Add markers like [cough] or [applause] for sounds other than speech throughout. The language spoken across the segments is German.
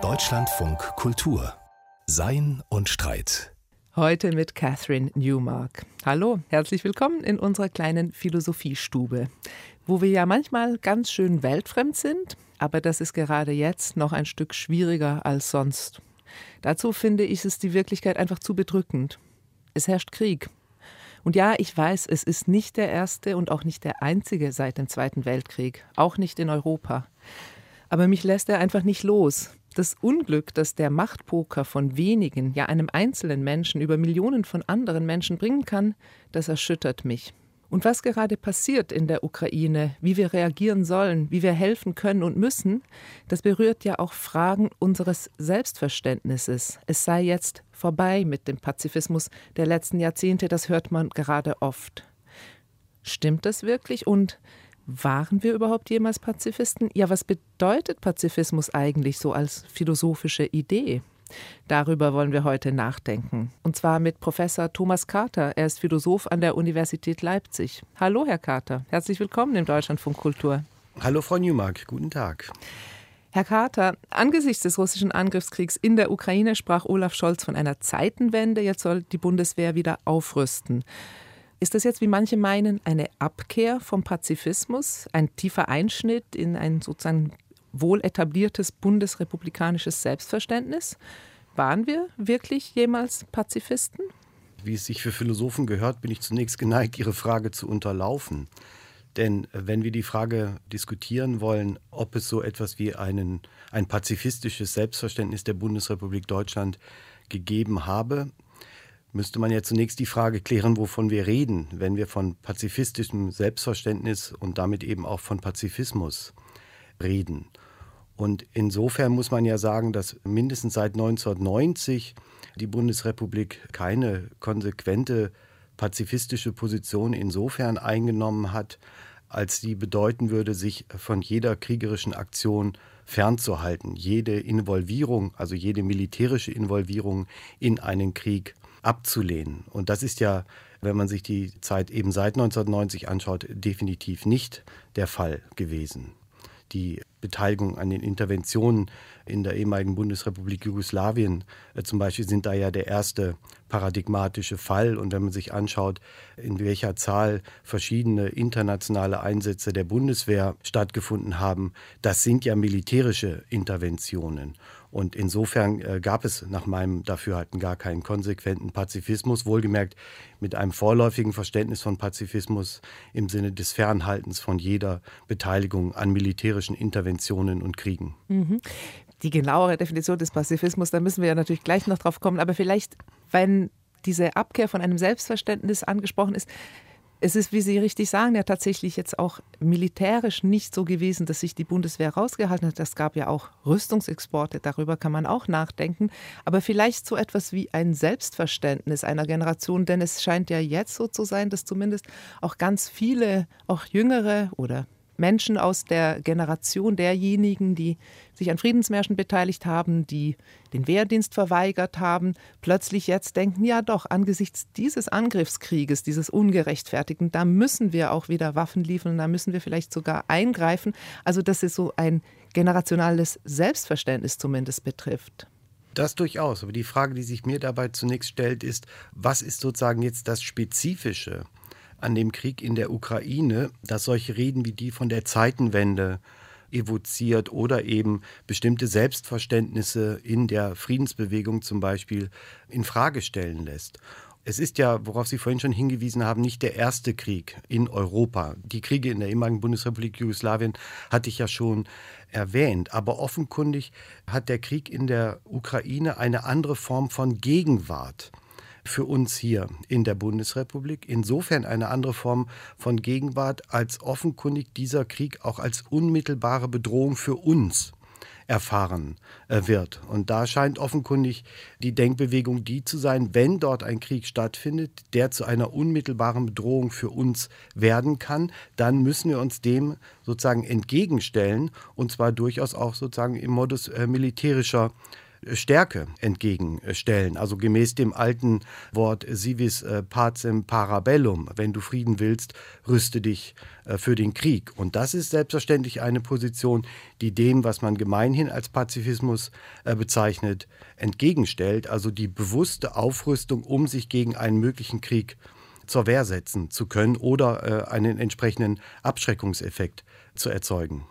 Deutschlandfunk Kultur Sein und Streit. Heute mit Catherine Newmark. Hallo, herzlich willkommen in unserer kleinen Philosophiestube, wo wir ja manchmal ganz schön weltfremd sind, aber das ist gerade jetzt noch ein Stück schwieriger als sonst. Dazu finde ich es die Wirklichkeit einfach zu bedrückend. Es herrscht Krieg. Und ja, ich weiß, es ist nicht der erste und auch nicht der einzige seit dem Zweiten Weltkrieg, auch nicht in Europa. Aber mich lässt er einfach nicht los. Das Unglück, das der Machtpoker von wenigen, ja einem einzelnen Menschen über Millionen von anderen Menschen bringen kann, das erschüttert mich. Und was gerade passiert in der Ukraine, wie wir reagieren sollen, wie wir helfen können und müssen, das berührt ja auch Fragen unseres Selbstverständnisses. Es sei jetzt vorbei mit dem Pazifismus der letzten Jahrzehnte, das hört man gerade oft. Stimmt das wirklich? Und waren wir überhaupt jemals Pazifisten? Ja, was bedeutet Pazifismus eigentlich so als philosophische Idee? Darüber wollen wir heute nachdenken. Und zwar mit Professor Thomas Carter. Er ist Philosoph an der Universität Leipzig. Hallo, Herr Carter. Herzlich willkommen im Deutschlandfunk Kultur. Hallo, Frau Newmark. Guten Tag. Herr Carter, angesichts des russischen Angriffskriegs in der Ukraine sprach Olaf Scholz von einer Zeitenwende. Jetzt soll die Bundeswehr wieder aufrüsten. Ist das jetzt, wie manche meinen, eine Abkehr vom Pazifismus, ein tiefer Einschnitt in ein sozusagen wohl etabliertes bundesrepublikanisches Selbstverständnis. Waren wir wirklich jemals Pazifisten? Wie es sich für Philosophen gehört, bin ich zunächst geneigt, Ihre Frage zu unterlaufen. Denn wenn wir die Frage diskutieren wollen, ob es so etwas wie einen, ein pazifistisches Selbstverständnis der Bundesrepublik Deutschland gegeben habe, müsste man ja zunächst die Frage klären, wovon wir reden, wenn wir von pazifistischem Selbstverständnis und damit eben auch von Pazifismus reden. Und insofern muss man ja sagen, dass mindestens seit 1990 die Bundesrepublik keine konsequente pazifistische Position insofern eingenommen hat, als die bedeuten würde, sich von jeder kriegerischen Aktion fernzuhalten, jede Involvierung, also jede militärische Involvierung in einen Krieg abzulehnen. Und das ist ja, wenn man sich die Zeit eben seit 1990 anschaut, definitiv nicht der Fall gewesen die Beteiligung an den Interventionen in der ehemaligen Bundesrepublik Jugoslawien äh, zum Beispiel sind da ja der erste paradigmatische Fall. Und wenn man sich anschaut, in welcher Zahl verschiedene internationale Einsätze der Bundeswehr stattgefunden haben, das sind ja militärische Interventionen. Und insofern äh, gab es nach meinem Dafürhalten gar keinen konsequenten Pazifismus, wohlgemerkt mit einem vorläufigen Verständnis von Pazifismus im Sinne des Fernhaltens von jeder Beteiligung an militärischen Interventionen und Kriegen. Mhm. Die genauere Definition des Pazifismus, da müssen wir ja natürlich gleich noch drauf kommen, aber vielleicht, wenn diese Abkehr von einem Selbstverständnis angesprochen ist, es ist, wie Sie richtig sagen, ja tatsächlich jetzt auch militärisch nicht so gewesen, dass sich die Bundeswehr rausgehalten hat. Es gab ja auch Rüstungsexporte, darüber kann man auch nachdenken. Aber vielleicht so etwas wie ein Selbstverständnis einer Generation, denn es scheint ja jetzt so zu sein, dass zumindest auch ganz viele, auch jüngere oder Menschen aus der Generation derjenigen, die sich an Friedensmärschen beteiligt haben, die den Wehrdienst verweigert haben, plötzlich jetzt denken, ja doch, angesichts dieses Angriffskrieges, dieses ungerechtfertigten, da müssen wir auch wieder Waffen liefern, da müssen wir vielleicht sogar eingreifen. Also dass es so ein generationales Selbstverständnis zumindest betrifft. Das durchaus. Aber die Frage, die sich mir dabei zunächst stellt, ist, was ist sozusagen jetzt das Spezifische an dem Krieg in der Ukraine, dass solche Reden wie die von der Zeitenwende evoziert oder eben bestimmte Selbstverständnisse in der Friedensbewegung zum Beispiel in Frage stellen lässt. Es ist ja, worauf Sie vorhin schon hingewiesen haben, nicht der erste Krieg in Europa. Die Kriege in der ehemaligen Bundesrepublik Jugoslawien hatte ich ja schon erwähnt. Aber offenkundig hat der Krieg in der Ukraine eine andere Form von Gegenwart für uns hier in der Bundesrepublik. Insofern eine andere Form von Gegenwart, als offenkundig dieser Krieg auch als unmittelbare Bedrohung für uns erfahren äh, wird. Und da scheint offenkundig die Denkbewegung die zu sein, wenn dort ein Krieg stattfindet, der zu einer unmittelbaren Bedrohung für uns werden kann, dann müssen wir uns dem sozusagen entgegenstellen und zwar durchaus auch sozusagen im Modus äh, militärischer Stärke entgegenstellen. Also gemäß dem alten Wort Sivis äh, pacem parabellum. Wenn du Frieden willst, rüste dich äh, für den Krieg. Und das ist selbstverständlich eine Position, die dem, was man gemeinhin als Pazifismus äh, bezeichnet, entgegenstellt. Also die bewusste Aufrüstung, um sich gegen einen möglichen Krieg zur Wehr setzen zu können oder einen entsprechenden Abschreckungseffekt zu erzeugen.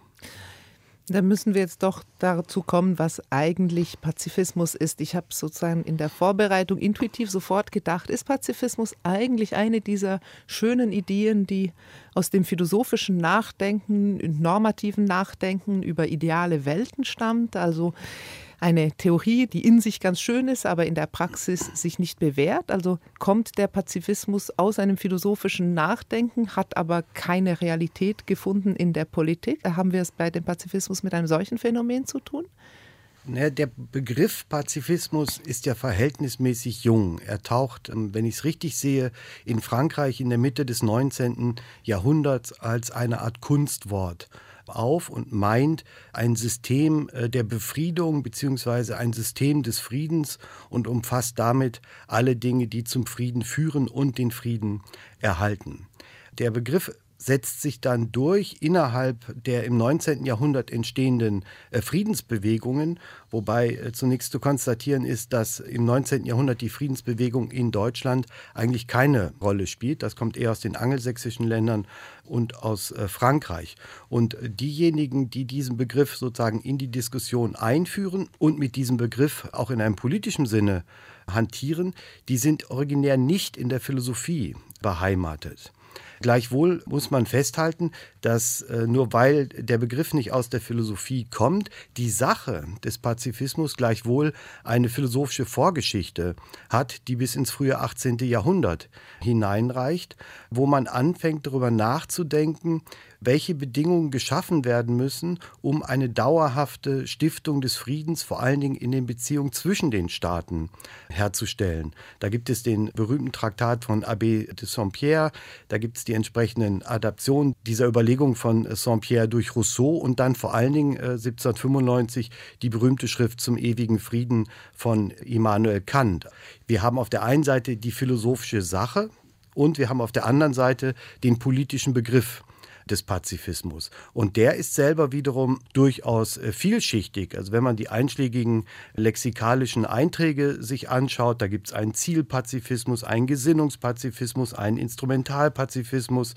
Da müssen wir jetzt doch dazu kommen, was eigentlich Pazifismus ist. Ich habe sozusagen in der Vorbereitung intuitiv sofort gedacht, ist Pazifismus eigentlich eine dieser schönen Ideen, die aus dem philosophischen Nachdenken, normativen Nachdenken über ideale Welten stammt? Also eine Theorie, die in sich ganz schön ist, aber in der Praxis sich nicht bewährt. Also kommt der Pazifismus aus einem philosophischen Nachdenken, hat aber keine Realität gefunden in der Politik. Haben wir es bei dem Pazifismus mit einem solchen Phänomen zu tun? Der Begriff Pazifismus ist ja verhältnismäßig jung. Er taucht, ähm, wenn ich es richtig sehe, in Frankreich in der Mitte des 19. Jahrhunderts als eine Art Kunstwort auf und meint ein System äh, der Befriedung bzw. ein System des Friedens und umfasst damit alle Dinge, die zum Frieden führen und den Frieden erhalten. Der Begriff setzt sich dann durch innerhalb der im 19. Jahrhundert entstehenden äh, Friedensbewegungen, wobei äh, zunächst zu konstatieren ist, dass im 19. Jahrhundert die Friedensbewegung in Deutschland eigentlich keine Rolle spielt. Das kommt eher aus den angelsächsischen Ländern und aus äh, Frankreich. Und diejenigen, die diesen Begriff sozusagen in die Diskussion einführen und mit diesem Begriff auch in einem politischen Sinne hantieren, die sind originär nicht in der Philosophie beheimatet. Gleichwohl muss man festhalten, dass äh, nur weil der Begriff nicht aus der Philosophie kommt, die Sache des Pazifismus gleichwohl eine philosophische Vorgeschichte hat, die bis ins frühe 18. Jahrhundert hineinreicht, wo man anfängt darüber nachzudenken, welche Bedingungen geschaffen werden müssen, um eine dauerhafte Stiftung des Friedens, vor allen Dingen in den Beziehungen zwischen den Staaten, herzustellen. Da gibt es den berühmten Traktat von Abbé de Saint-Pierre, da gibt es die entsprechenden Adaptionen dieser Überlegungen von Saint-Pierre durch Rousseau und dann vor allen Dingen äh, 1795 die berühmte Schrift zum ewigen Frieden von Immanuel Kant. Wir haben auf der einen Seite die philosophische Sache, und wir haben auf der anderen Seite den politischen Begriff des Pazifismus. Und der ist selber wiederum durchaus äh, vielschichtig. Also wenn man die einschlägigen lexikalischen Einträge sich anschaut, da gibt es einen Zielpazifismus, einen Gesinnungspazifismus, einen Instrumentalpazifismus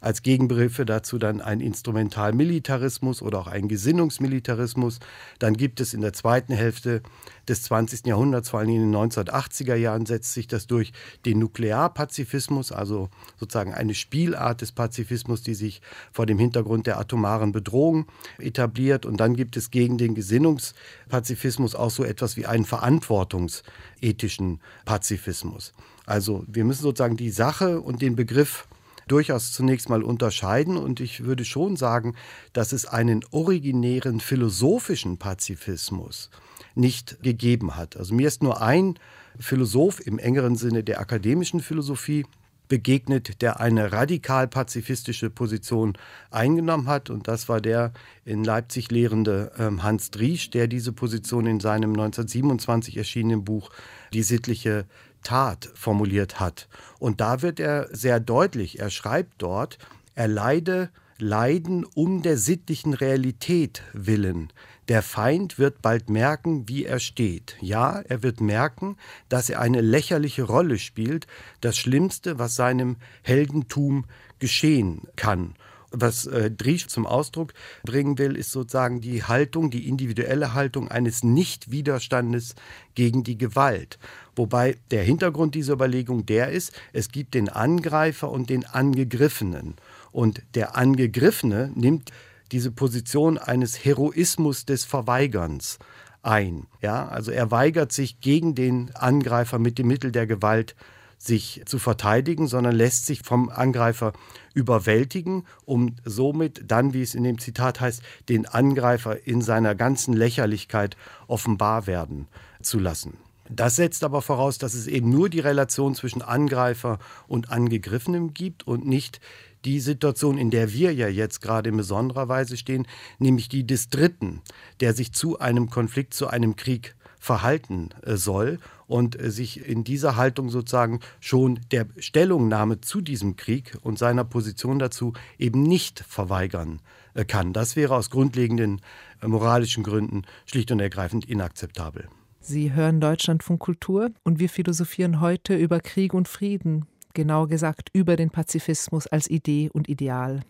als Gegenbegriffe dazu dann ein Instrumentalmilitarismus oder auch ein Gesinnungsmilitarismus. Dann gibt es in der zweiten Hälfte des 20. Jahrhunderts, vor allem in den 1980er Jahren, setzt sich das durch den Nuklearpazifismus, also sozusagen eine Spielart des Pazifismus, die sich vor dem Hintergrund der atomaren Bedrohung etabliert. Und dann gibt es gegen den Gesinnungspazifismus auch so etwas wie einen verantwortungsethischen Pazifismus. Also wir müssen sozusagen die Sache und den Begriff durchaus zunächst mal unterscheiden. Und ich würde schon sagen, dass es einen originären philosophischen Pazifismus nicht gegeben hat. Also mir ist nur ein Philosoph im engeren Sinne der akademischen Philosophie begegnet, der eine radikal pazifistische Position eingenommen hat. Und das war der in Leipzig lehrende ähm, Hans Driesch, der diese Position in seinem 1927 erschienenen Buch Die sittliche Tat formuliert hat. Und da wird er sehr deutlich, er schreibt dort, er leide Leiden um der sittlichen Realität willen. Der Feind wird bald merken, wie er steht. Ja, er wird merken, dass er eine lächerliche Rolle spielt, das Schlimmste, was seinem Heldentum geschehen kann. Was äh, Driesch zum Ausdruck bringen will, ist sozusagen die Haltung, die individuelle Haltung eines Nichtwiderstandes gegen die Gewalt. Wobei der Hintergrund dieser Überlegung der ist, es gibt den Angreifer und den Angegriffenen. Und der Angegriffene nimmt diese Position eines Heroismus des Verweigerns ein. Ja, also er weigert sich gegen den Angreifer mit dem Mittel der Gewalt sich zu verteidigen, sondern lässt sich vom Angreifer überwältigen, um somit dann, wie es in dem Zitat heißt, den Angreifer in seiner ganzen Lächerlichkeit offenbar werden zu lassen. Das setzt aber voraus, dass es eben nur die Relation zwischen Angreifer und Angegriffenem gibt und nicht die Situation, in der wir ja jetzt gerade in besonderer Weise stehen, nämlich die des Dritten, der sich zu einem Konflikt, zu einem Krieg verhalten äh, soll und äh, sich in dieser Haltung sozusagen schon der Stellungnahme zu diesem Krieg und seiner Position dazu eben nicht verweigern äh, kann. Das wäre aus grundlegenden moralischen Gründen schlicht und ergreifend inakzeptabel. Sie hören Deutschlandfunk Kultur und wir philosophieren heute über Krieg und Frieden, genauer gesagt über den Pazifismus als Idee und Ideal.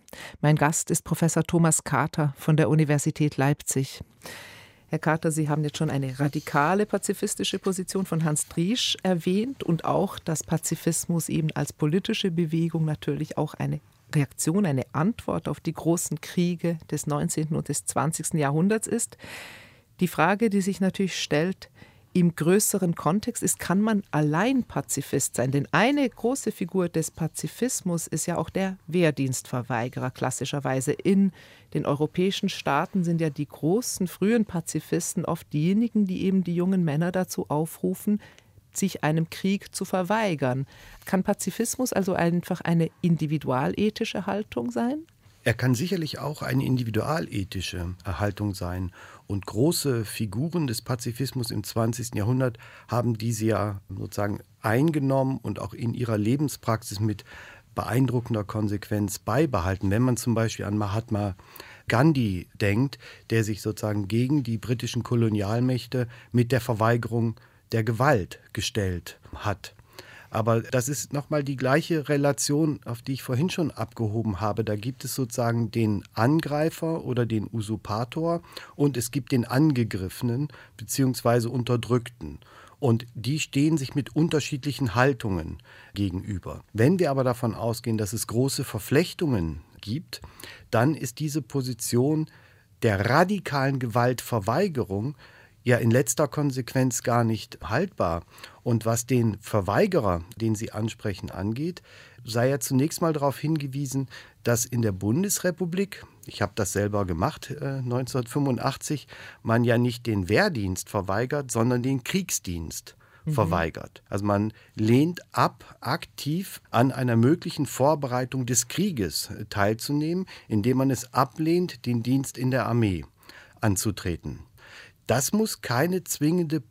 Mein Gast ist Professor Thomas Carter von der Universität Leipzig. Herr Carter, Sie haben jetzt schon eine radikale pazifistische Position von Hans Driesch erwähnt und auch, dass Pazifismus eben als politische Bewegung natürlich auch eine Reaktion, eine Antwort auf die großen Kriege des 19. und des 20. Jahrhunderts ist. Die Frage, die sich natürlich stellt, im größeren Kontext ist, kann man allein Pazifist sein? Denn eine große Figur des Pazifismus ist ja auch der Wehrdienstverweigerer klassischerweise. In den europäischen Staaten sind ja die großen frühen Pazifisten oft diejenigen, die eben die jungen Männer dazu aufrufen, sich einem Krieg zu verweigern. Kann Pazifismus also einfach eine individualethische Haltung sein? Er kann sicherlich auch eine individualethische Erhaltung sein. Und große Figuren des Pazifismus im 20. Jahrhundert haben diese ja sozusagen eingenommen und auch in ihrer Lebenspraxis mit beeindruckender Konsequenz beibehalten. Wenn man zum Beispiel an Mahatma Gandhi denkt, der sich sozusagen gegen die britischen Kolonialmächte mit der Verweigerung der Gewalt gestellt hat. Aber das ist nochmal die gleiche Relation, auf die ich vorhin schon abgehoben habe. Da gibt es sozusagen den Angreifer oder den Usurpator und es gibt den Angegriffenen bzw. Unterdrückten. Und die stehen sich mit unterschiedlichen Haltungen gegenüber. Wenn wir aber davon ausgehen, dass es große Verflechtungen gibt, dann ist diese Position der radikalen Gewaltverweigerung ja in letzter Konsequenz gar nicht haltbar. Und was den Verweigerer, den Sie ansprechen, angeht, sei ja zunächst mal darauf hingewiesen, dass in der Bundesrepublik, ich habe das selber gemacht äh, 1985, man ja nicht den Wehrdienst verweigert, sondern den Kriegsdienst mhm. verweigert. Also man lehnt ab, aktiv an einer möglichen Vorbereitung des Krieges äh, teilzunehmen, indem man es ablehnt, den Dienst in der Armee anzutreten. Das muss keine zwingende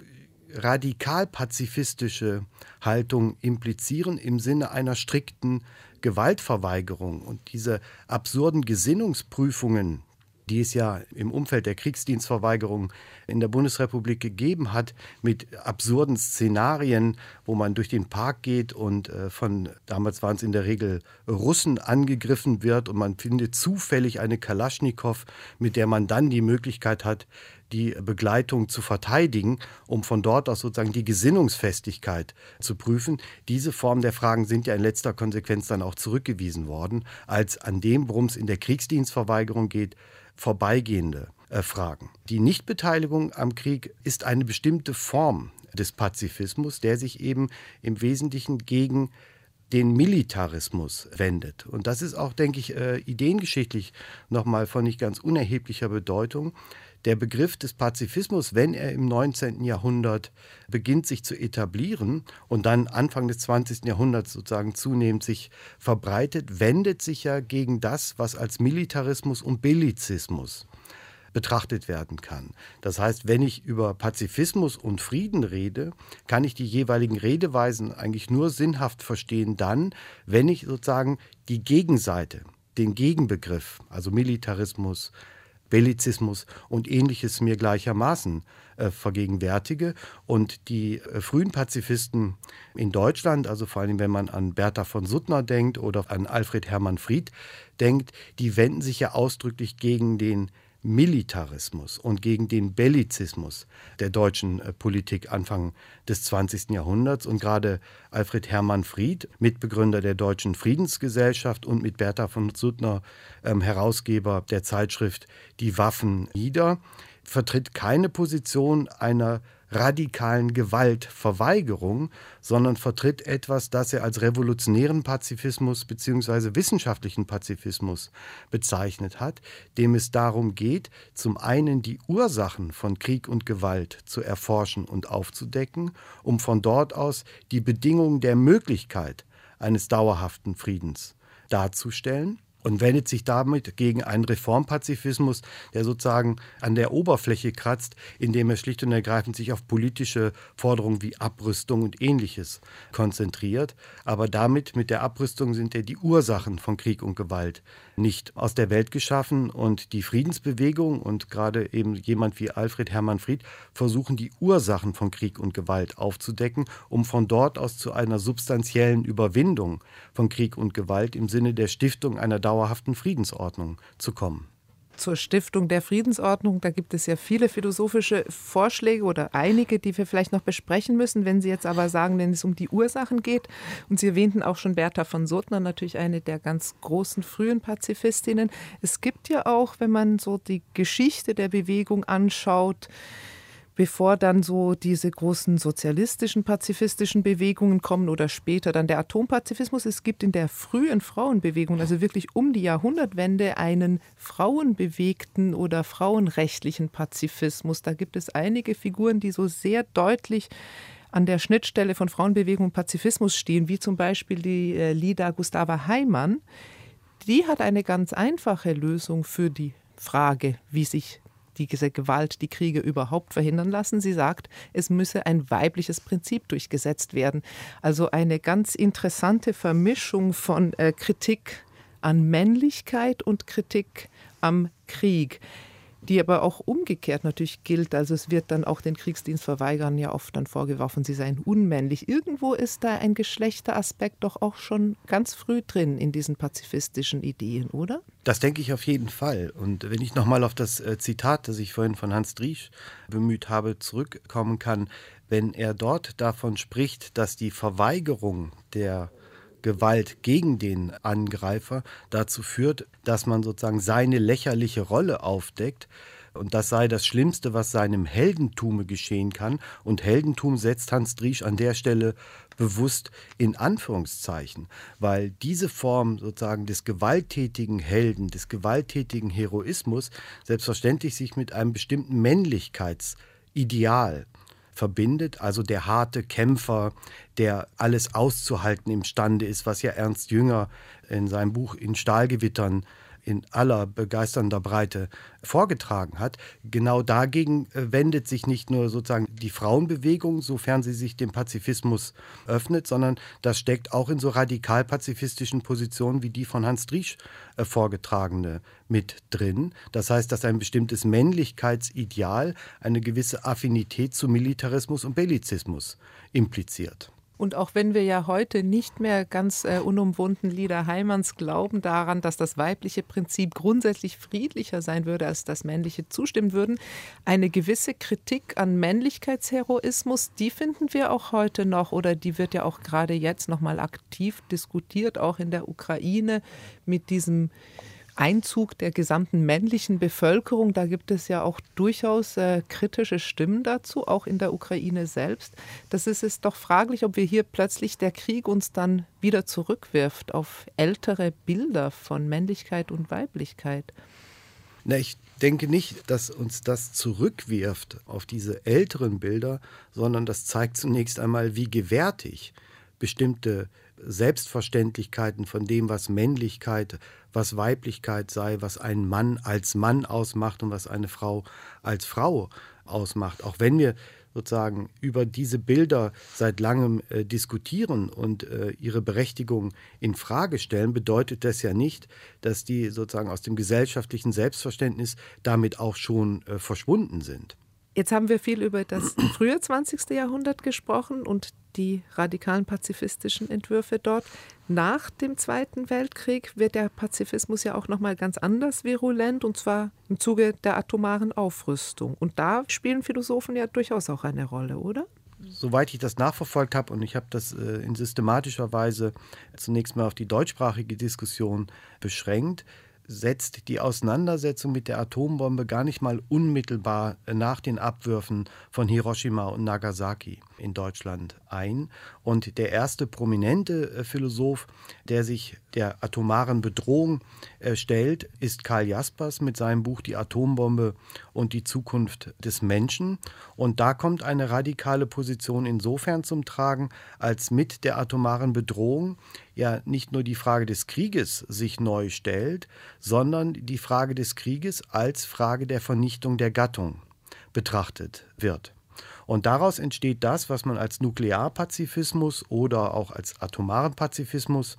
radikal-pazifistische Haltung implizieren im Sinne einer strikten Gewaltverweigerung. Und diese absurden Gesinnungsprüfungen, die es ja im Umfeld der Kriegsdienstverweigerung in der Bundesrepublik gegeben hat, mit absurden Szenarien, wo man durch den Park geht und äh, von, damals waren es in der Regel Russen angegriffen wird und man findet zufällig eine Kalaschnikow, mit der man dann die Möglichkeit hat, die Begleitung zu verteidigen, um von dort aus sozusagen die Gesinnungsfestigkeit zu prüfen. Diese Form der Fragen sind ja in letzter Konsequenz dann auch zurückgewiesen worden, als an dem, worum es in der Kriegsdienstverweigerung geht, vorbeigehende äh, Fragen. Die Nichtbeteiligung am Krieg ist eine bestimmte Form des Pazifismus, der sich eben im Wesentlichen gegen den Militarismus wendet. Und das ist auch, denke ich, äh, ideengeschichtlich nochmal von nicht ganz unerheblicher Bedeutung der Begriff des Pazifismus, wenn er im 19. Jahrhundert beginnt sich zu etablieren und dann Anfang des 20. Jahrhunderts sozusagen zunehmend sich verbreitet, wendet sich ja gegen das, was als Militarismus und Bellizismus betrachtet werden kann. Das heißt, wenn ich über Pazifismus und Frieden rede, kann ich die jeweiligen Redeweisen eigentlich nur sinnhaft verstehen dann, wenn ich sozusagen die Gegenseite, den Gegenbegriff, also Militarismus, Bellizismus und ähnliches mir gleichermaßen äh, vergegenwärtige. Und die äh, frühen Pazifisten in Deutschland, also vor allem wenn man an Bertha von Suttner denkt oder an Alfred Hermann Fried denkt, die wenden sich ja ausdrücklich gegen den Militarismus und gegen den Bellizismus der deutschen äh, Politik Anfang des 20. Jahrhunderts. Und gerade Alfred Hermann Fried, Mitbegründer der Deutschen Friedensgesellschaft und mit Bertha von Suttner ähm, Herausgeber der Zeitschrift Die Waffen nieder, vertritt keine Position einer radikalen Gewaltverweigerung, sondern vertritt etwas, das er als revolutionären Pazifismus bzw. wissenschaftlichen Pazifismus bezeichnet hat, dem es darum geht, zum einen die Ursachen von Krieg und Gewalt zu erforschen und aufzudecken, um von dort aus die Bedingungen der Möglichkeit eines dauerhaften Friedens darzustellen und wendet sich damit gegen einen Reformpazifismus, der sozusagen an der Oberfläche kratzt, indem er schlicht und ergreifend sich auf politische Forderungen wie Abrüstung und ähnliches konzentriert. Aber damit, mit der Abrüstung, sind ja die Ursachen von Krieg und Gewalt nicht aus der Welt geschaffen. Und die Friedensbewegung und gerade eben jemand wie Alfred Hermann Fried versuchen die Ursachen von Krieg und Gewalt aufzudecken, um von dort aus zu einer substanziellen Überwindung von Krieg und Gewalt im Sinne der Stiftung einer dauerhaften Friedensordnung zu kommen zur Stiftung der Friedensordnung. Da gibt es ja viele philosophische Vorschläge oder einige, die wir vielleicht noch besprechen müssen. Wenn Sie jetzt aber sagen, wenn es um die Ursachen geht, und Sie erwähnten auch schon Bertha von Suttner, natürlich eine der ganz großen frühen Pazifistinnen. Es gibt ja auch, wenn man so die Geschichte der Bewegung anschaut, bevor dann so diese großen sozialistischen, pazifistischen Bewegungen kommen oder später dann der Atompazifismus. Es gibt in der frühen Frauenbewegung, also wirklich um die Jahrhundertwende, einen frauenbewegten oder frauenrechtlichen Pazifismus. Da gibt es einige Figuren, die so sehr deutlich an der Schnittstelle von Frauenbewegung und Pazifismus stehen, wie zum Beispiel die äh, Lida Gustava Heimann. Die hat eine ganz einfache Lösung für die Frage, wie sich diese Gewalt, die Kriege überhaupt verhindern lassen. Sie sagt, es müsse ein weibliches Prinzip durchgesetzt werden. Also eine ganz interessante Vermischung von äh, Kritik an Männlichkeit und Kritik am Krieg die aber auch umgekehrt natürlich gilt. Also es wird dann auch den Kriegsdienstverweigern ja oft dann vorgeworfen, sie seien unmännlich. Irgendwo ist da ein Geschlechteraspekt doch auch schon ganz früh drin in diesen pazifistischen Ideen, oder? Das denke ich auf jeden Fall. Und wenn ich nochmal auf das äh, Zitat, das ich vorhin von Hans Driesch bemüht habe, zurückkommen kann, wenn er dort davon spricht, dass die Verweigerung der Gewalt gegen den Angreifer dazu führt, dass man sozusagen seine lächerliche Rolle aufdeckt. Und das sei das Schlimmste, was seinem Heldentume geschehen kann. Und Heldentum setzt Hans Driesch an der Stelle bewusst in Anführungszeichen, weil diese Form sozusagen des gewalttätigen Helden, des gewalttätigen Heroismus selbstverständlich sich mit einem bestimmten Männlichkeitsideal verbindet, also der harte Kämpfer, der alles auszuhalten imstande ist, was ja Ernst Jünger in seinem Buch In Stahlgewittern in aller begeisternder Breite vorgetragen hat. Genau dagegen äh, wendet sich nicht nur sozusagen die Frauenbewegung, sofern sie sich dem Pazifismus öffnet, sondern das steckt auch in so radikal-pazifistischen Positionen wie die von Hans Driesch äh, vorgetragene mit drin. Das heißt, dass ein bestimmtes Männlichkeitsideal eine gewisse Affinität zu Militarismus und Bellizismus impliziert. Und auch wenn wir ja heute nicht mehr ganz äh, unumwunden Lieder Heimanns glauben daran, dass das weibliche Prinzip grundsätzlich friedlicher sein würde, als das männliche zustimmen würden, eine gewisse Kritik an Männlichkeitsheroismus, die finden wir auch heute noch oder die wird ja auch gerade jetzt nochmal aktiv diskutiert, auch in der Ukraine mit diesem Einzug der gesamten männlichen Bevölkerung. Da gibt es ja auch durchaus äh, kritische Stimmen dazu, auch in der Ukraine selbst. Das ist es doch fraglich, ob wir hier plötzlich der Krieg uns dann wieder zurückwirft auf ältere Bilder von Männlichkeit und Weiblichkeit. Na, ich denke nicht, dass uns das zurückwirft auf diese älteren Bilder, sondern das zeigt zunächst einmal, wie gewärtig bestimmte Selbstverständlichkeiten von dem, was Männlichkeit, was Weiblichkeit sei, was ein Mann als Mann ausmacht und was eine Frau als Frau ausmacht. Auch wenn wir sozusagen über diese Bilder seit langem äh, diskutieren und äh, ihre Berechtigung in Frage stellen, bedeutet das ja nicht, dass die sozusagen aus dem gesellschaftlichen Selbstverständnis damit auch schon äh, verschwunden sind. Jetzt haben wir viel über das [clears throat] frühe 20. Jahrhundert gesprochen und die radikalen pazifistischen Entwürfe dort. Nach dem Zweiten Weltkrieg wird der Pazifismus ja auch noch mal ganz anders virulent und zwar im Zuge der atomaren Aufrüstung. Und da spielen Philosophen ja durchaus auch eine Rolle, oder? Soweit ich das nachverfolgt habe und ich habe das äh, in systematischer Weise zunächst mal auf die deutschsprachige Diskussion beschränkt, setzt die Auseinandersetzung mit der Atombombe gar nicht mal unmittelbar nach den Abwürfen von Hiroshima und Nagasaki. In Deutschland ein. Und der erste prominente äh, Philosoph, der sich der atomaren Bedrohung äh, stellt, ist Karl Jaspers mit seinem Buch Die Atombombe und die Zukunft des Menschen. Und da kommt eine radikale Position insofern zum Tragen, als mit der atomaren Bedrohung ja nicht nur die Frage des Krieges sich neu stellt, sondern die Frage des Krieges als Frage der Vernichtung der Gattung betrachtet wird. Und daraus entsteht das, was man als Nuklearpazifismus oder auch als atomaren Pazifismus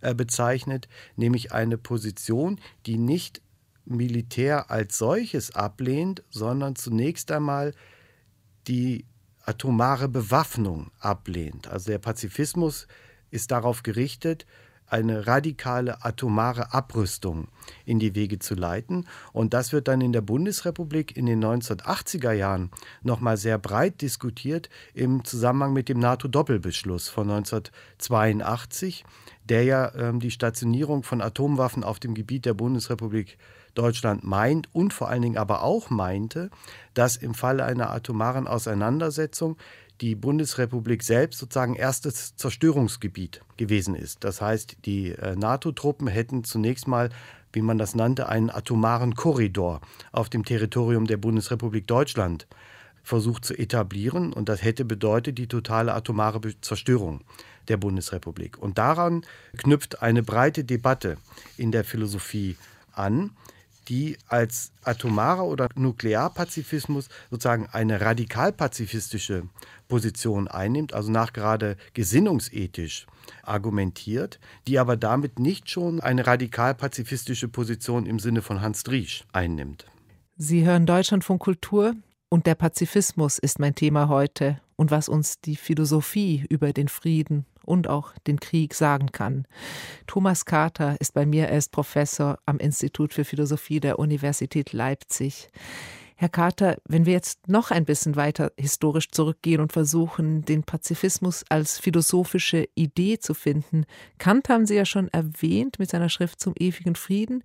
äh, bezeichnet, nämlich eine Position, die nicht Militär als solches ablehnt, sondern zunächst einmal die atomare Bewaffnung ablehnt. Also der Pazifismus ist darauf gerichtet, eine radikale atomare Abrüstung in die Wege zu leiten. Und das wird dann in der Bundesrepublik in den 1980er Jahren nochmal sehr breit diskutiert im Zusammenhang mit dem NATO-Doppelbeschluss von 1982, der ja ähm, die Stationierung von Atomwaffen auf dem Gebiet der Bundesrepublik Deutschland meint und vor allen Dingen aber auch meinte, dass im Falle einer atomaren Auseinandersetzung die Bundesrepublik selbst sozusagen erstes Zerstörungsgebiet gewesen ist. Das heißt, die äh, NATO-Truppen hätten zunächst mal, wie man das nannte, einen atomaren Korridor auf dem Territorium der Bundesrepublik Deutschland versucht zu etablieren. Und das hätte bedeutet die totale atomare Zerstörung der Bundesrepublik. Und daran knüpft eine breite Debatte in der Philosophie an die als atomarer oder Nuklearpazifismus sozusagen eine radikal-pazifistische Position einnimmt, also nachgerade gesinnungsethisch argumentiert, die aber damit nicht schon eine radikal-pazifistische Position im Sinne von Hans Driesch einnimmt. Sie hören Deutschlandfunk Kultur und der Pazifismus ist mein Thema heute und was uns die Philosophie über den Frieden und auch den Krieg sagen kann. Thomas Carter ist bei mir, er ist Professor am Institut für Philosophie der Universität Leipzig. Herr Carter, wenn wir jetzt noch ein bisschen weiter historisch zurückgehen und versuchen, den Pazifismus als philosophische Idee zu finden, Kant haben Sie ja schon erwähnt mit seiner Schrift zum ewigen Frieden.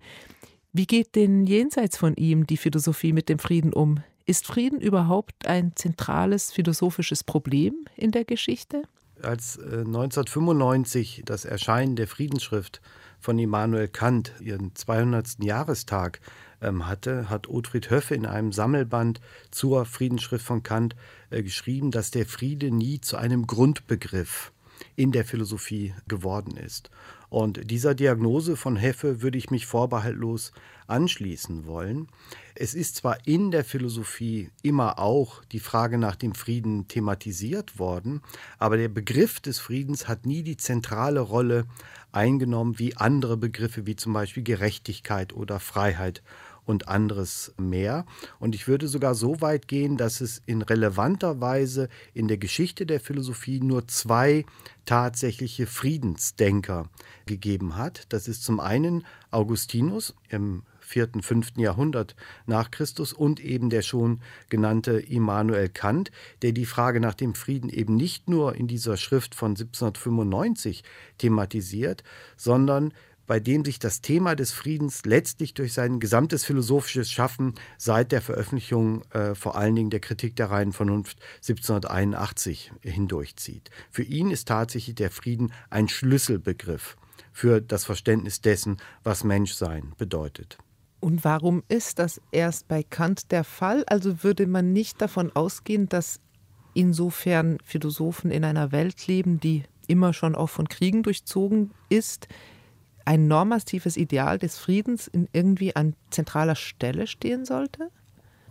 Wie geht denn jenseits von ihm die Philosophie mit dem Frieden um? Ist Frieden überhaupt ein zentrales philosophisches Problem in der Geschichte? Als 1995 äh, das Erscheinen der Friedensschrift von Immanuel Kant ihren 200. Jahrestag ähm, hatte, hat Ottfried Höffe in einem Sammelband zur Friedensschrift von Kant äh, geschrieben, dass der Friede nie zu einem Grundbegriff in der Philosophie geworden ist. Und dieser Diagnose von Heffe würde ich mich vorbehaltlos anschließen wollen. Es ist zwar in der Philosophie immer auch die Frage nach dem Frieden thematisiert worden, aber der Begriff des Friedens hat nie die zentrale Rolle eingenommen wie andere Begriffe wie zum Beispiel Gerechtigkeit oder Freiheit und anderes mehr. Und ich würde sogar so weit gehen, dass es in relevanter Weise in der Geschichte der Philosophie nur zwei tatsächliche Friedensdenker gegeben hat. Das ist zum einen Augustinus im vierten, fünften Jahrhundert nach Christus und eben der schon genannte Immanuel Kant, der die Frage nach dem Frieden eben nicht nur in dieser Schrift von 1795 thematisiert, sondern bei dem sich das Thema des Friedens letztlich durch sein gesamtes philosophisches Schaffen seit der Veröffentlichung äh, vor allen Dingen der Kritik der reinen Vernunft 1781 hindurchzieht. Für ihn ist tatsächlich der Frieden ein Schlüsselbegriff für das Verständnis dessen, was Menschsein bedeutet. Und warum ist das erst bei Kant der Fall? Also würde man nicht davon ausgehen, dass insofern Philosophen in einer Welt leben, die immer schon auch von Kriegen durchzogen ist, ein normatives Ideal des Friedens in irgendwie an zentraler Stelle stehen sollte?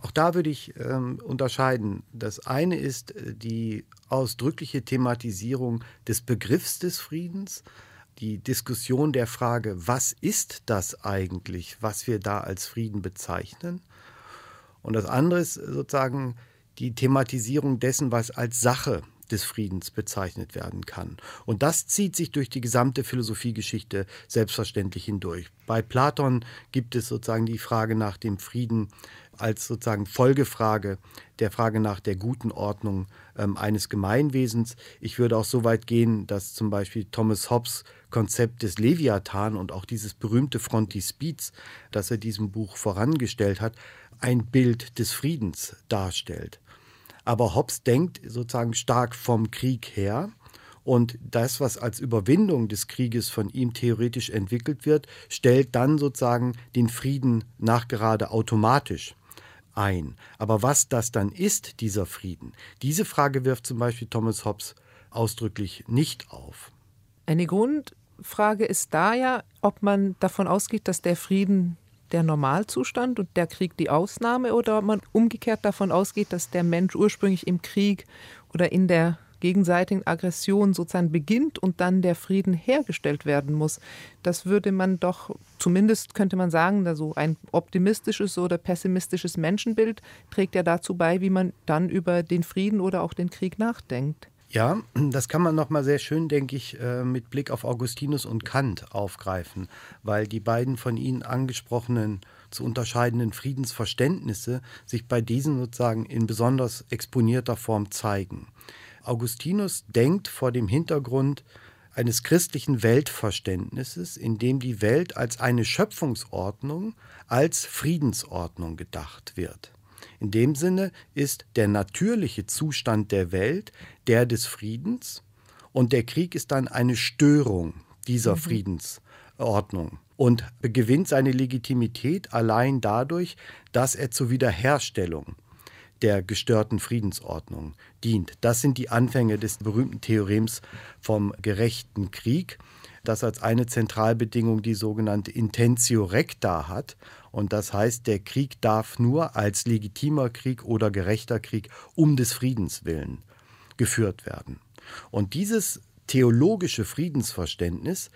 Auch da würde ich ähm, unterscheiden. Das eine ist äh, die ausdrückliche Thematisierung des Begriffs des Friedens, die Diskussion der Frage, was ist das eigentlich, was wir da als Frieden bezeichnen. Und das andere ist sozusagen die Thematisierung dessen, was als Sache des Friedens bezeichnet werden kann. Und das zieht sich durch die gesamte Philosophiegeschichte selbstverständlich hindurch. Bei Platon gibt es sozusagen die Frage nach dem Frieden als sozusagen Folgefrage der Frage nach der guten Ordnung ähm, eines Gemeinwesens. Ich würde auch so weit gehen, dass zum Beispiel Thomas Hobbes Konzept des Leviathan und auch dieses berühmte Frontispiz, das er diesem Buch vorangestellt hat, ein Bild des Friedens darstellt. Aber Hobbes denkt sozusagen stark vom Krieg her. Und das, was als Überwindung des Krieges von ihm theoretisch entwickelt wird, stellt dann sozusagen den Frieden nachgerade automatisch ein. Aber was das dann ist, dieser Frieden, diese Frage wirft zum Beispiel Thomas Hobbes ausdrücklich nicht auf. Eine Grundfrage ist da ja, ob man davon ausgeht, dass der Frieden der Normalzustand und der Krieg die Ausnahme oder ob man umgekehrt davon ausgeht, dass der Mensch ursprünglich im Krieg oder in der gegenseitigen Aggression sozusagen beginnt und dann der Frieden hergestellt werden muss. Das würde man doch, zumindest könnte man sagen, also ein optimistisches oder pessimistisches Menschenbild trägt ja dazu bei, wie man dann über den Frieden oder auch den Krieg nachdenkt. Ja, das kann man nochmal sehr schön, denke ich, äh, mit Blick auf Augustinus und Kant aufgreifen, weil die beiden von Ihnen angesprochenen zu unterscheidenden Friedensverständnisse sich bei diesen sozusagen in besonders exponierter Form zeigen. Augustinus denkt vor dem Hintergrund eines christlichen Weltverständnisses, in dem die Welt als eine Schöpfungsordnung, als Friedensordnung gedacht wird. In dem Sinne ist der natürliche Zustand der Welt der des Friedens und der Krieg ist dann eine Störung dieser mhm. Friedensordnung und gewinnt seine Legitimität allein dadurch, dass er zur Wiederherstellung der gestörten Friedensordnung dient. Das sind die Anfänge des berühmten Theorems vom gerechten Krieg, das als eine Zentralbedingung die sogenannte Intentio recta hat. Und das heißt, der Krieg darf nur als legitimer Krieg oder gerechter Krieg um des Friedens willen geführt werden. Und dieses theologische Friedensverständnis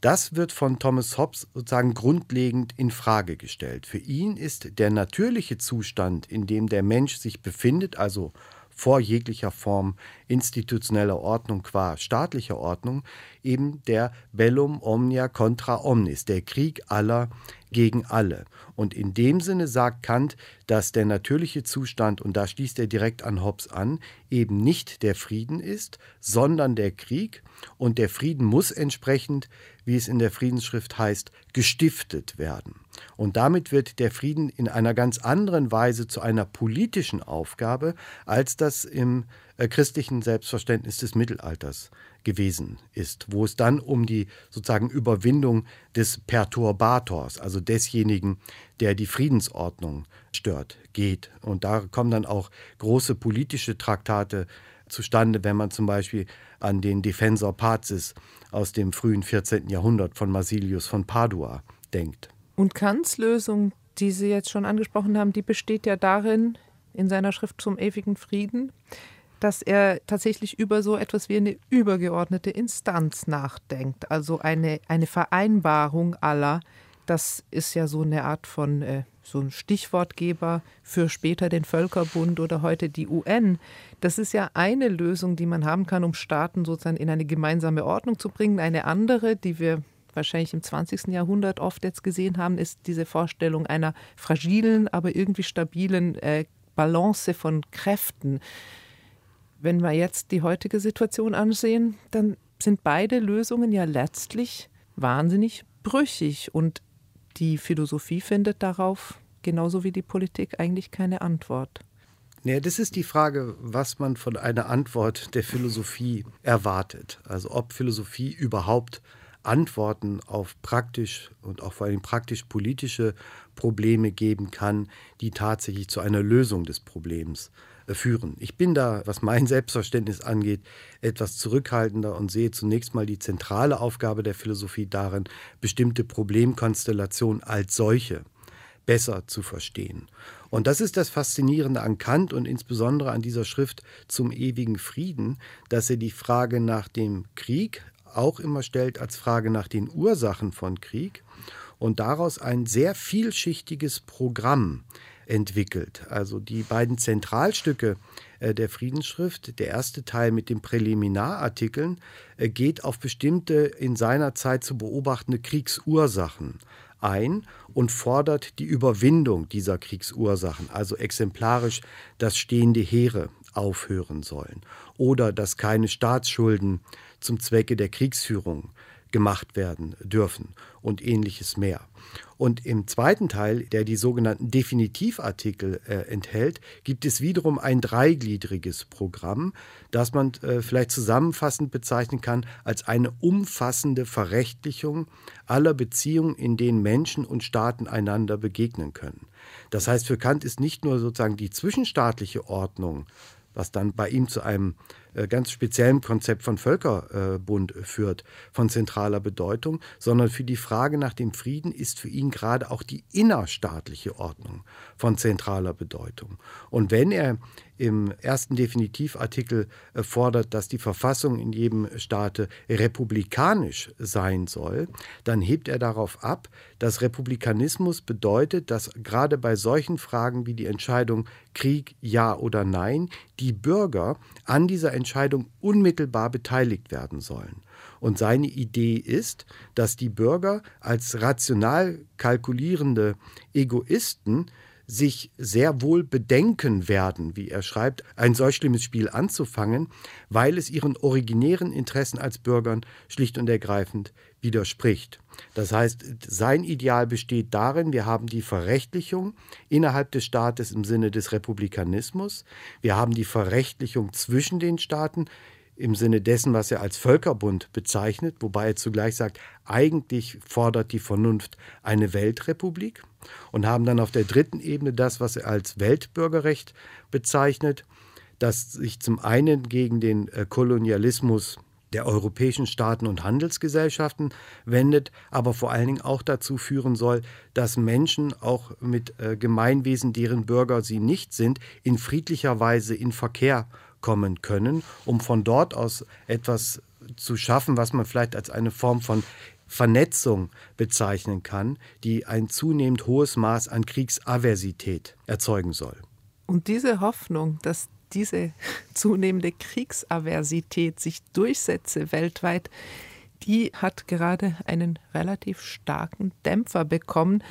das wird von Thomas Hobbes sozusagen grundlegend in Frage gestellt. Für ihn ist der natürliche Zustand, in dem der Mensch sich befindet, also vor jeglicher Form institutioneller Ordnung qua staatlicher Ordnung, eben der Bellum omnia contra omnis, der Krieg aller gegen alle. Und in dem Sinne sagt Kant, dass der natürliche Zustand, und da schließt er direkt an Hobbes an, eben nicht der Frieden ist, sondern der Krieg. Und der Frieden muss entsprechend, wie es in der Friedensschrift heißt, gestiftet werden. Und damit wird der Frieden in einer ganz anderen Weise zu einer politischen Aufgabe, als das im äh, christlichen Selbstverständnis des Mittelalters gewesen ist, wo es dann um die sozusagen Überwindung des Perturbators, also desjenigen, der die Friedensordnung stört, geht. Und da kommen dann auch große politische Traktate zustande, wenn man zum Beispiel an den Defensor Pazis aus dem frühen 14. Jahrhundert von Marsilius von Padua denkt. Und Kants Lösung, die Sie jetzt schon angesprochen haben, die besteht ja darin, in seiner Schrift zum ewigen Frieden, dass er tatsächlich über so etwas wie eine übergeordnete Instanz nachdenkt, also eine, eine Vereinbarung aller. Das ist ja so eine Art von äh, so ein Stichwortgeber für später den Völkerbund oder heute die UN. Das ist ja eine Lösung, die man haben kann, um Staaten sozusagen in eine gemeinsame Ordnung zu bringen. Eine andere, die wir wahrscheinlich im 20. Jahrhundert oft jetzt gesehen haben, ist diese Vorstellung einer fragilen, aber irgendwie stabilen äh, Balance von Kräften. Wenn wir jetzt die heutige Situation ansehen, dann sind beide Lösungen ja letztlich wahnsinnig brüchig und die Philosophie findet darauf genauso wie die Politik eigentlich keine Antwort. Ja, das ist die Frage, was man von einer Antwort der Philosophie erwartet. Also ob Philosophie überhaupt Antworten auf praktisch und auch vor allem praktisch politische Probleme geben kann, die tatsächlich zu einer Lösung des Problems äh, führen. Ich bin da, was mein [laughs] Selbstverständnis angeht, etwas zurückhaltender und sehe zunächst mal die zentrale Aufgabe der Philosophie darin, bestimmte Problemkonstellationen als solche besser zu verstehen. Und das ist das Faszinierende an Kant und insbesondere an dieser Schrift zum ewigen Frieden, dass er die Frage nach dem Krieg auch immer stellt als Frage nach den Ursachen von Krieg und daraus ein sehr vielschichtiges Programm entwickelt. Also die beiden Zentralstücke äh, der Friedensschrift, der erste Teil mit den Präliminarartikeln, äh, geht auf bestimmte in seiner Zeit zu beobachtende Kriegsursachen ein und fordert die Überwindung dieser Kriegsursachen, also exemplarisch, dass stehende Heere aufhören sollen oder dass keine Staatsschulden zum Zwecke der Kriegsführung gemacht werden dürfen und ähnliches mehr. Und im zweiten Teil, der die sogenannten Definitivartikel äh, enthält, gibt es wiederum ein dreigliedriges Programm, das man äh, vielleicht zusammenfassend bezeichnen kann als eine umfassende Verrechtlichung aller Beziehungen, in denen Menschen und Staaten einander begegnen können. Das heißt, für Kant ist nicht nur sozusagen die zwischenstaatliche Ordnung was dann bei ihm zu einem äh, ganz speziellen Konzept von Völkerbund führt, von zentraler Bedeutung, sondern für die Frage nach dem Frieden ist für ihn gerade auch die innerstaatliche Ordnung von zentraler Bedeutung. Und wenn er im ersten Definitivartikel äh, fordert, dass die Verfassung in jedem Staate republikanisch sein soll, dann hebt er darauf ab, dass Republikanismus bedeutet, dass gerade bei solchen Fragen wie die Entscheidung Krieg ja oder nein die Bürger an dieser Entscheidung unmittelbar beteiligt werden sollen. Und seine Idee ist, dass die Bürger als rational kalkulierende Egoisten sich sehr wohl bedenken werden, wie er schreibt, ein solch schlimmes Spiel anzufangen, weil es ihren originären Interessen als Bürgern schlicht und ergreifend widerspricht. Das heißt, sein Ideal besteht darin, wir haben die Verrechtlichung innerhalb des Staates im Sinne des Republikanismus, wir haben die Verrechtlichung zwischen den Staaten im Sinne dessen, was er als Völkerbund bezeichnet, wobei er zugleich sagt, eigentlich fordert die Vernunft eine Weltrepublik und haben dann auf der dritten Ebene das, was er als Weltbürgerrecht bezeichnet, das sich zum einen gegen den äh, Kolonialismus der europäischen Staaten und Handelsgesellschaften wendet, aber vor allen Dingen auch dazu führen soll, dass Menschen auch mit äh, Gemeinwesen, deren Bürger sie nicht sind, in friedlicher Weise in Verkehr kommen können, um von dort aus etwas zu schaffen, was man vielleicht als eine Form von Vernetzung bezeichnen kann, die ein zunehmend hohes Maß an Kriegsaversität erzeugen soll. Und diese Hoffnung, dass diese [laughs] zunehmende Kriegsaversität sich durchsetze weltweit, die hat gerade einen relativ starken Dämpfer bekommen.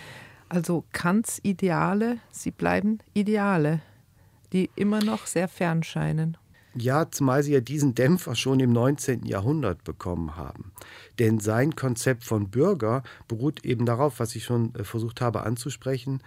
Also Kants Ideale, sie bleiben Ideale die immer noch sehr fern scheinen. Ja, zumal sie ja diesen Dämpfer schon im 19. Jahrhundert bekommen haben. Denn sein Konzept von Bürger beruht eben darauf, was ich schon äh, versucht habe anzusprechen,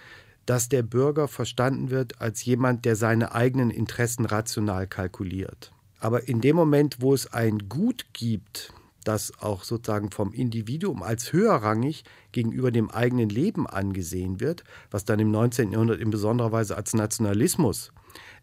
dass der Bürger verstanden wird als jemand, der seine eigenen Interessen rational kalkuliert. Aber in dem Moment, wo es ein Gut gibt, das auch sozusagen vom Individuum als höherrangig gegenüber dem eigenen Leben angesehen wird, was dann im 19. Jahrhundert in besonderer Weise als Nationalismus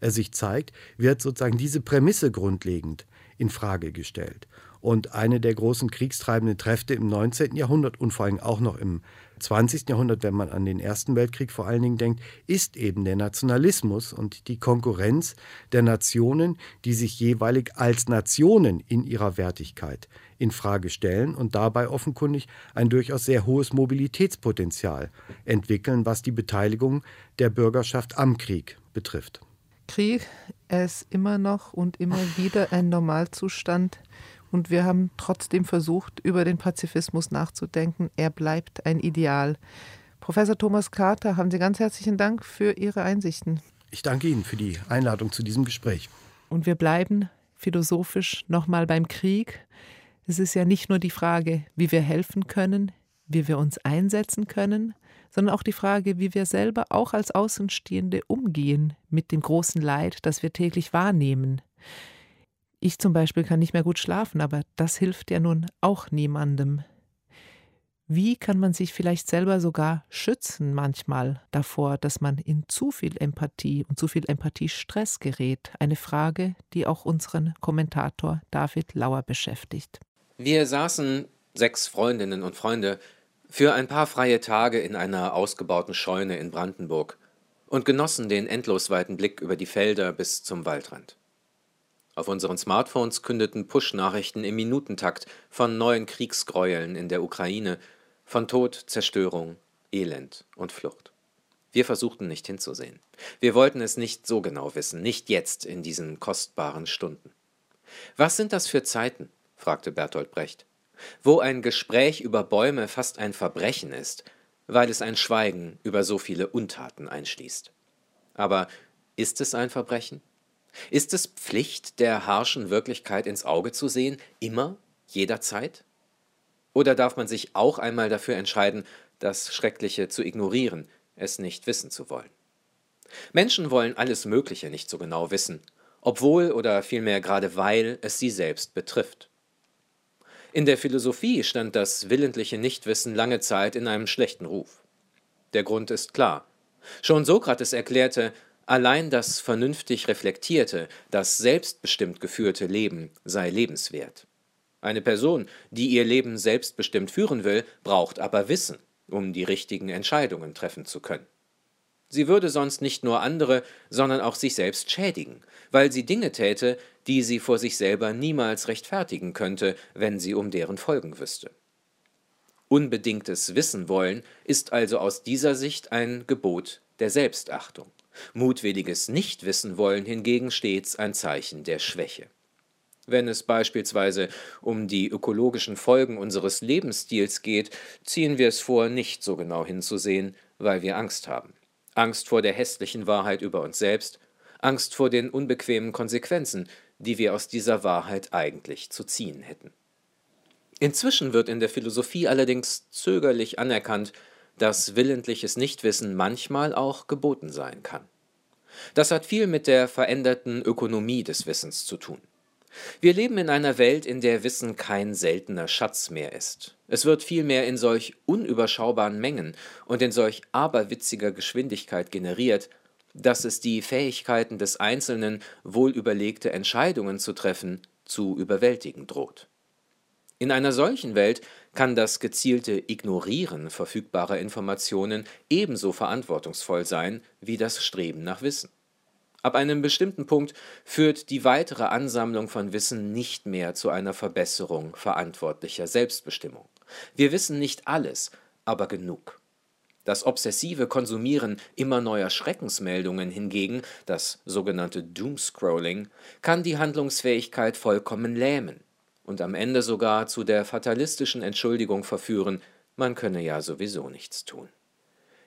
er sich zeigt, wird sozusagen diese Prämisse grundlegend in Frage gestellt. Und eine der großen kriegstreibenden Kräfte im 19. Jahrhundert und vor allem auch noch im 20. Jahrhundert, wenn man an den Ersten Weltkrieg vor allen Dingen denkt, ist eben der Nationalismus und die Konkurrenz der Nationen, die sich jeweilig als Nationen in ihrer Wertigkeit in Frage stellen und dabei offenkundig ein durchaus sehr hohes Mobilitätspotenzial entwickeln, was die Beteiligung der Bürgerschaft am Krieg betrifft. Krieg ist immer noch und immer wieder ein Normalzustand. Und wir haben trotzdem versucht, über den Pazifismus nachzudenken. Er bleibt ein Ideal. Professor Thomas Carter, haben Sie ganz herzlichen Dank für Ihre Einsichten. Ich danke Ihnen für die Einladung zu diesem Gespräch. Und wir bleiben philosophisch nochmal beim Krieg. Es ist ja nicht nur die Frage, wie wir helfen können, wie wir uns einsetzen können, sondern auch die Frage, wie wir selber auch als Außenstehende umgehen mit dem großen Leid, das wir täglich wahrnehmen. Ich zum Beispiel kann nicht mehr gut schlafen, aber das hilft ja nun auch niemandem. Wie kann man sich vielleicht selber sogar schützen manchmal davor, dass man in zu viel Empathie und zu viel Empathiestress gerät? Eine Frage, die auch unseren Kommentator David Lauer beschäftigt. Wir saßen, sechs Freundinnen und Freunde, für ein paar freie Tage in einer ausgebauten Scheune in Brandenburg und genossen den endlos weiten Blick über die Felder bis zum Waldrand. Auf unseren Smartphones kündeten Push-Nachrichten im Minutentakt von neuen Kriegsgräueln in der Ukraine, von Tod, Zerstörung, Elend und Flucht. Wir versuchten nicht hinzusehen. Wir wollten es nicht so genau wissen, nicht jetzt in diesen kostbaren Stunden. Was sind das für Zeiten? fragte Bertolt Brecht wo ein Gespräch über Bäume fast ein Verbrechen ist, weil es ein Schweigen über so viele Untaten einschließt. Aber ist es ein Verbrechen? Ist es Pflicht, der harschen Wirklichkeit ins Auge zu sehen, immer, jederzeit? Oder darf man sich auch einmal dafür entscheiden, das Schreckliche zu ignorieren, es nicht wissen zu wollen? Menschen wollen alles Mögliche nicht so genau wissen, obwohl oder vielmehr gerade weil es sie selbst betrifft. In der Philosophie stand das willentliche Nichtwissen lange Zeit in einem schlechten Ruf. Der Grund ist klar. Schon Sokrates erklärte, allein das vernünftig reflektierte, das selbstbestimmt geführte Leben sei lebenswert. Eine Person, die ihr Leben selbstbestimmt führen will, braucht aber Wissen, um die richtigen Entscheidungen treffen zu können. Sie würde sonst nicht nur andere, sondern auch sich selbst schädigen, weil sie Dinge täte, die sie vor sich selber niemals rechtfertigen könnte, wenn sie um deren Folgen wüsste. Unbedingtes Wissen wollen ist also aus dieser Sicht ein Gebot der Selbstachtung. Mutwilliges Nichtwissen wollen hingegen stets ein Zeichen der Schwäche. Wenn es beispielsweise um die ökologischen Folgen unseres Lebensstils geht, ziehen wir es vor, nicht so genau hinzusehen, weil wir Angst haben. Angst vor der hässlichen Wahrheit über uns selbst, Angst vor den unbequemen Konsequenzen, die wir aus dieser Wahrheit eigentlich zu ziehen hätten. Inzwischen wird in der Philosophie allerdings zögerlich anerkannt, dass willentliches Nichtwissen manchmal auch geboten sein kann. Das hat viel mit der veränderten Ökonomie des Wissens zu tun. Wir leben in einer Welt, in der Wissen kein seltener Schatz mehr ist. Es wird vielmehr in solch unüberschaubaren Mengen und in solch aberwitziger Geschwindigkeit generiert, dass es die Fähigkeiten des Einzelnen, wohlüberlegte Entscheidungen zu treffen, zu überwältigen droht. In einer solchen Welt kann das gezielte Ignorieren verfügbarer Informationen ebenso verantwortungsvoll sein wie das Streben nach Wissen. Ab einem bestimmten Punkt führt die weitere Ansammlung von Wissen nicht mehr zu einer Verbesserung verantwortlicher Selbstbestimmung. Wir wissen nicht alles, aber genug. Das obsessive Konsumieren immer neuer Schreckensmeldungen hingegen, das sogenannte Doomscrolling, kann die Handlungsfähigkeit vollkommen lähmen und am Ende sogar zu der fatalistischen Entschuldigung verführen, man könne ja sowieso nichts tun.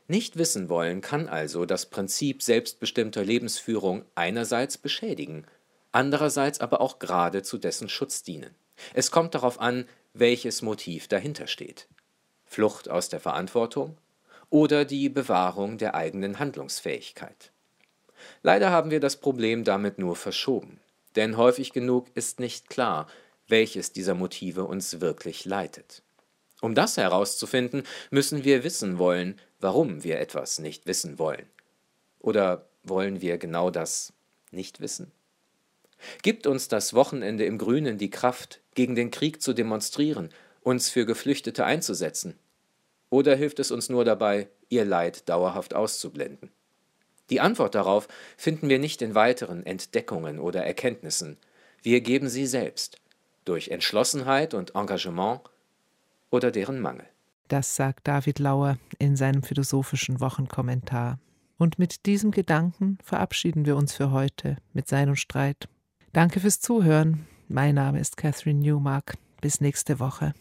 Nicht wissen wollen kann also das Prinzip selbstbestimmter Lebensführung einerseits beschädigen, andererseits aber auch gerade zu dessen Schutz dienen. Es kommt darauf an, welches Motiv dahinter steht. Flucht aus der Verantwortung oder die Bewahrung der eigenen Handlungsfähigkeit. Leider haben wir das Problem damit nur verschoben, denn häufig genug ist nicht klar, welches dieser Motive uns wirklich leitet. Um das herauszufinden, müssen wir wissen wollen, warum wir etwas nicht wissen wollen. Oder wollen wir genau das nicht wissen? Gibt uns das Wochenende im Grünen die Kraft, gegen den Krieg zu demonstrieren, uns für Geflüchtete einzusetzen? Oder hilft es uns nur dabei, ihr Leid dauerhaft auszublenden? Die Antwort darauf finden wir nicht in weiteren Entdeckungen oder Erkenntnissen, wir geben sie selbst, durch Entschlossenheit und Engagement oder deren Mangel. Das sagt David Lauer in seinem philosophischen Wochenkommentar. Und mit diesem Gedanken verabschieden wir uns für heute mit Sein und Streit. Danke fürs Zuhören. Mein Name ist Catherine Newmark. Bis nächste Woche.